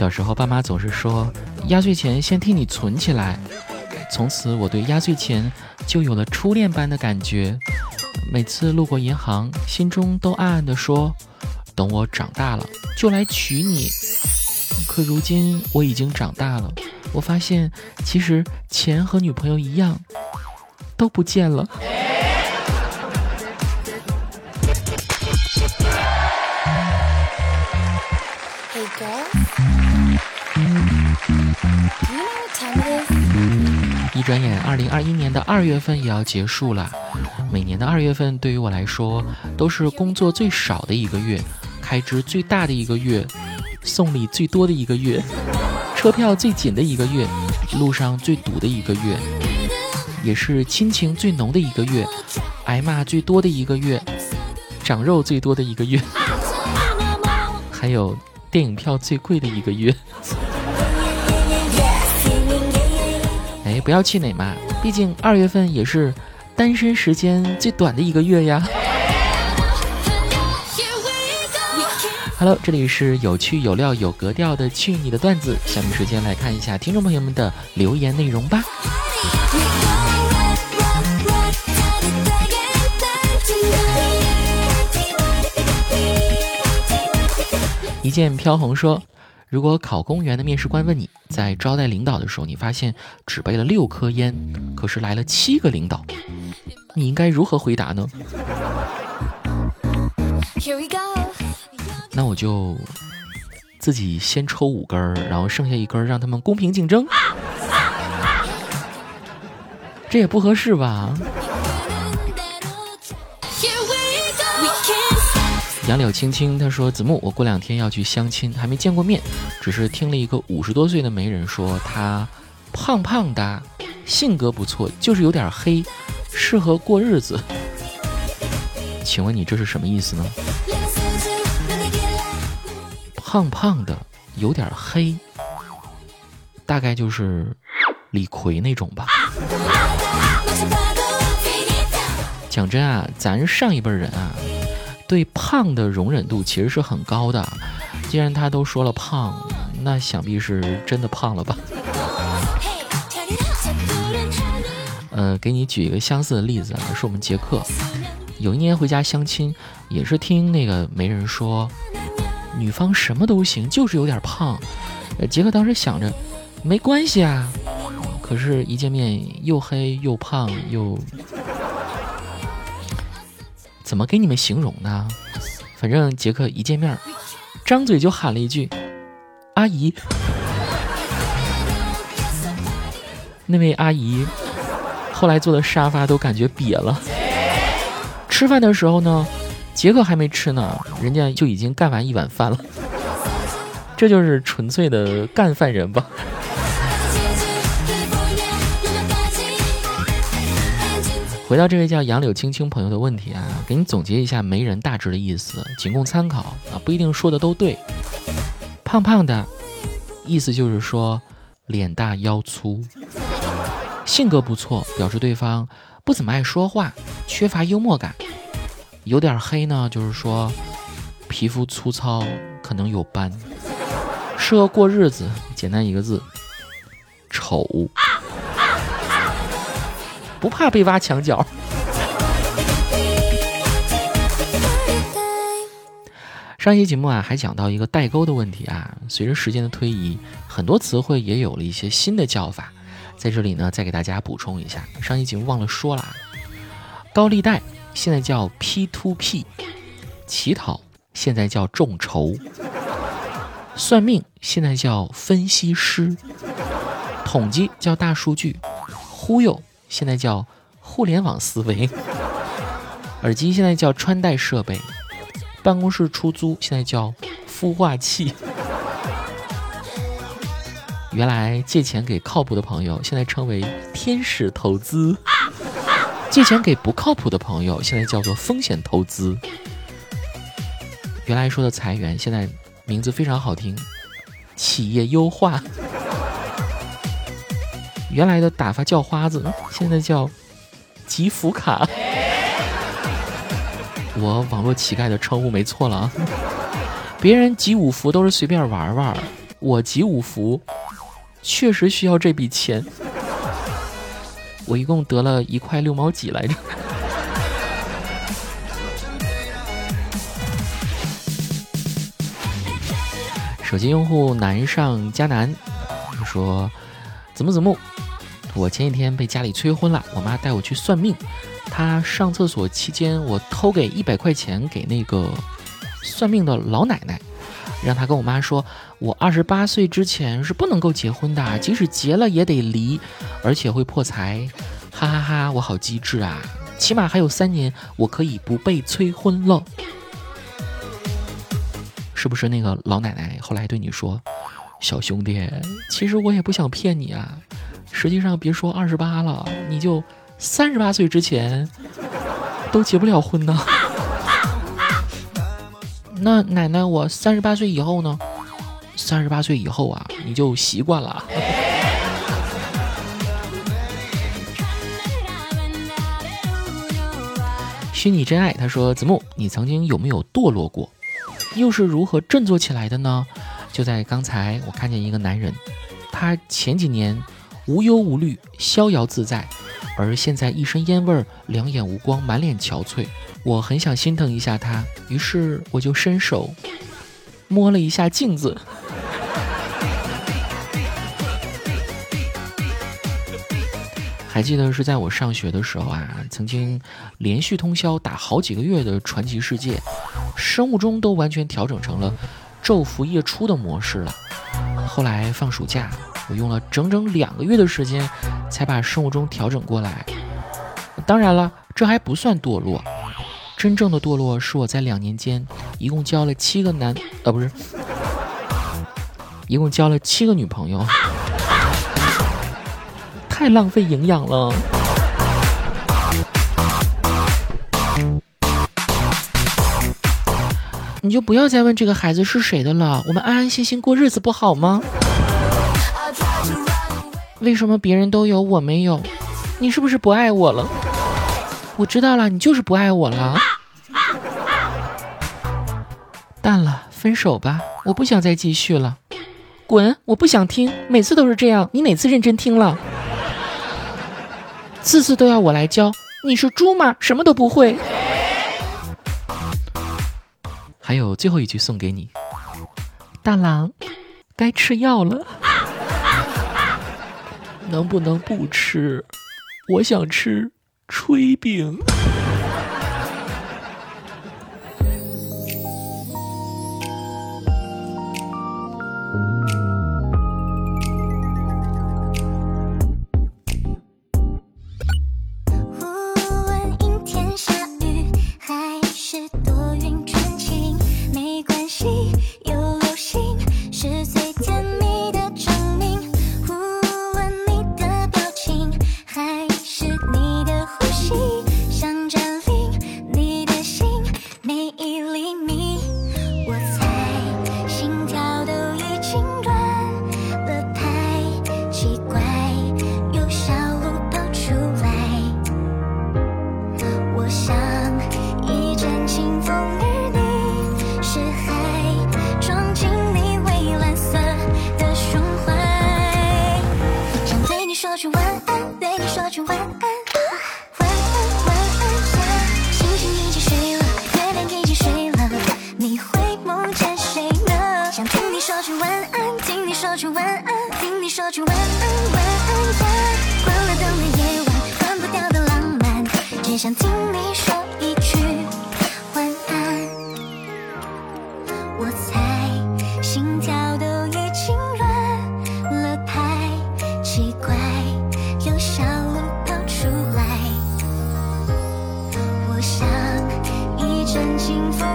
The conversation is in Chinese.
小时候，爸妈总是说压岁钱先替你存起来。从此，我对压岁钱就有了初恋般的感觉。每次路过银行，心中都暗暗地说：“等我长大了，就来娶你。”可如今我已经长大了，我发现其实钱和女朋友一样，都不见了。一转眼，二零二一年的二月份也要结束了。每年的二月份对于我来说，都是工作最少的一个月，开支最大的一个月，送礼最多的一个月，车票最紧的一个月，路上最堵的一个月，也是亲情最浓的一个月，挨骂最多的一个月，长肉最多的一个月，还有电影票最贵的一个月。不要气馁嘛，毕竟二月份也是单身时间最短的一个月呀。Hello，这里是有趣有料有格调的去你的段子，下面时间来看一下听众朋友们的留言内容吧。一剑飘红说。如果考公务员的面试官问你在招待领导的时候，你发现只备了六颗烟，可是来了七个领导，你应该如何回答呢？那我就自己先抽五根儿，然后剩下一根让他们公平竞争，这也不合适吧？杨柳青青他说：“子木，我过两天要去相亲，还没见过面，只是听了一个五十多岁的媒人说他胖胖的，性格不错，就是有点黑，适合过日子。请问你这是什么意思呢？胖胖的，有点黑，大概就是李逵那种吧。讲真啊，咱上一辈人啊。”对胖的容忍度其实是很高的，既然他都说了胖，那想必是真的胖了吧？呃，给你举一个相似的例子啊，是我们杰克，有一年回家相亲，也是听那个媒人说，女方什么都行，就是有点胖。杰克当时想着，没关系啊，可是一见面又黑又胖又。怎么给你们形容呢？反正杰克一见面，张嘴就喊了一句：“阿姨。”那位阿姨后来坐的沙发都感觉瘪了。吃饭的时候呢，杰克还没吃呢，人家就已经干完一碗饭了。这就是纯粹的干饭人吧。回到这位叫杨柳青青朋友的问题啊，给你总结一下媒人大致的意思，仅供参考啊，不一定说的都对。胖胖的，意思就是说脸大腰粗，性格不错，表示对方不怎么爱说话，缺乏幽默感。有点黑呢，就是说皮肤粗糙，可能有斑，适合过日子。简单一个字，丑。不怕被挖墙角。上一期节目啊，还讲到一个代沟的问题啊。随着时间的推移，很多词汇也有了一些新的叫法。在这里呢，再给大家补充一下，上一期节目忘了说了，高利贷现在叫 P to P，乞讨现在叫众筹，算命现在叫分析师，统计叫大数据，忽悠。现在叫互联网思维，耳机现在叫穿戴设备，办公室出租现在叫孵化器。原来借钱给靠谱的朋友，现在称为天使投资；借钱给不靠谱的朋友，现在叫做风险投资。原来说的裁员，现在名字非常好听，企业优化。原来的打发叫花子，现在叫集福卡。我网络乞丐的称呼没错了啊！别人集五福都是随便玩玩，我集五福，确实需要这笔钱。我一共得了一块六毛几来着。手机用户南上加南说：“子木子木，我前几天被家里催婚了，我妈带我去算命。她上厕所期间，我偷给一百块钱给那个算命的老奶奶，让她跟我妈说，我二十八岁之前是不能够结婚的，即使结了也得离，而且会破财。哈哈哈，我好机智啊！起码还有三年，我可以不被催婚了。是不是那个老奶奶后来对你说，小兄弟，其实我也不想骗你啊。”实际上，别说二十八了，你就三十八岁之前都结不了婚呢。那奶奶，我三十八岁以后呢？三十八岁以后啊，你就习惯了。虚拟真爱，他说：“子木，你曾经有没有堕落过？又是如何振作起来的呢？”就在刚才，我看见一个男人，他前几年。无忧无虑，逍遥自在，而现在一身烟味儿，两眼无光，满脸憔悴。我很想心疼一下他，于是我就伸手摸了一下镜子。还记得是在我上学的时候啊，曾经连续通宵打好几个月的传奇世界，生物钟都完全调整成了昼伏夜出的模式了。后来放暑假。我用了整整两个月的时间，才把生物钟调整过来。当然了，这还不算堕落，真正的堕落是我在两年间一共交了七个男，呃，不是，一共交了七个女朋友，太浪费营养了。你就不要再问这个孩子是谁的了，我们安安心心过日子不好吗？为什么别人都有我没有？你是不是不爱我了？我知道了，你就是不爱我了。淡了，分手吧，我不想再继续了。滚，我不想听，每次都是这样，你哪次认真听了？次次都要我来教，你是猪吗？什么都不会。还有最后一句送给你，大郎，该吃药了。能不能不吃？我想吃炊饼。说句晚安晚安呀关了灯的夜晚关不掉的浪漫只想听你说一句晚安。我猜心跳都已经乱了拍奇怪有小鹿跑出来。我想一阵清风